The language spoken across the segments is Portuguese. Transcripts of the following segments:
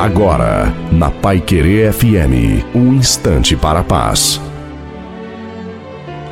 Agora, na Pai Querer FM, um instante para a paz.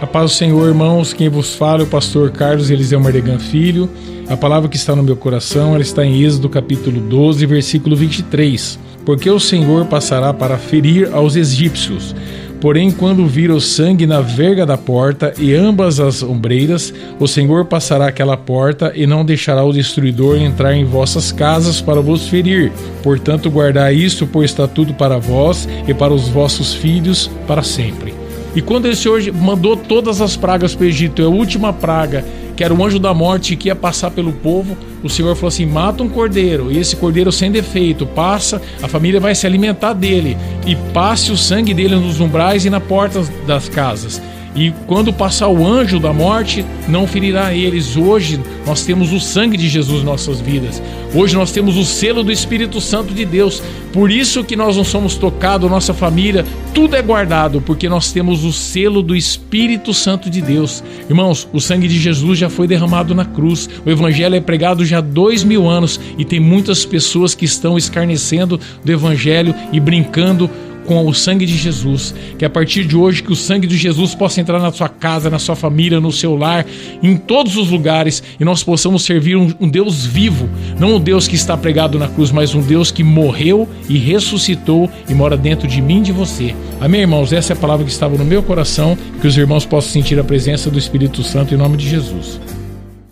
A paz do Senhor, irmãos, quem vos fala é o pastor Carlos Eliseu Mardegan Filho. A palavra que está no meu coração, ela está em Êxodo capítulo 12, versículo 23. Porque o Senhor passará para ferir aos egípcios Porém, quando vir o sangue na verga da porta e ambas as ombreiras, o Senhor passará aquela porta e não deixará o destruidor entrar em vossas casas para vos ferir. Portanto, guardai isto por estatuto para vós e para os vossos filhos para sempre. E quando o Senhor mandou todas as pragas para o Egito, é a última praga que era o anjo da morte que ia passar pelo povo, o Senhor falou assim: mata um cordeiro, e esse cordeiro sem defeito, passa, a família vai se alimentar dele, e passe o sangue dele nos umbrais e na porta das casas. E quando passar o anjo da morte, não ferirá eles. Hoje nós temos o sangue de Jesus em nossas vidas. Hoje nós temos o selo do Espírito Santo de Deus. Por isso que nós não somos tocados, nossa família, tudo é guardado, porque nós temos o selo do Espírito Santo de Deus. Irmãos, o sangue de Jesus já foi derramado na cruz. O Evangelho é pregado já há dois mil anos e tem muitas pessoas que estão escarnecendo do Evangelho e brincando com o sangue de Jesus. Que a partir de hoje que o sangue de Jesus possa entrar na sua casa, na sua família, no seu lar, em todos os lugares e nós possamos servir um, um Deus vivo, não um Deus que está pregado na cruz, mas um Deus que morreu e ressuscitou e mora dentro de mim e de você. Amém, irmãos? Essa é a palavra que estava no meu coração, que os irmãos possam sentir a presença do Espírito Santo em nome de Jesus.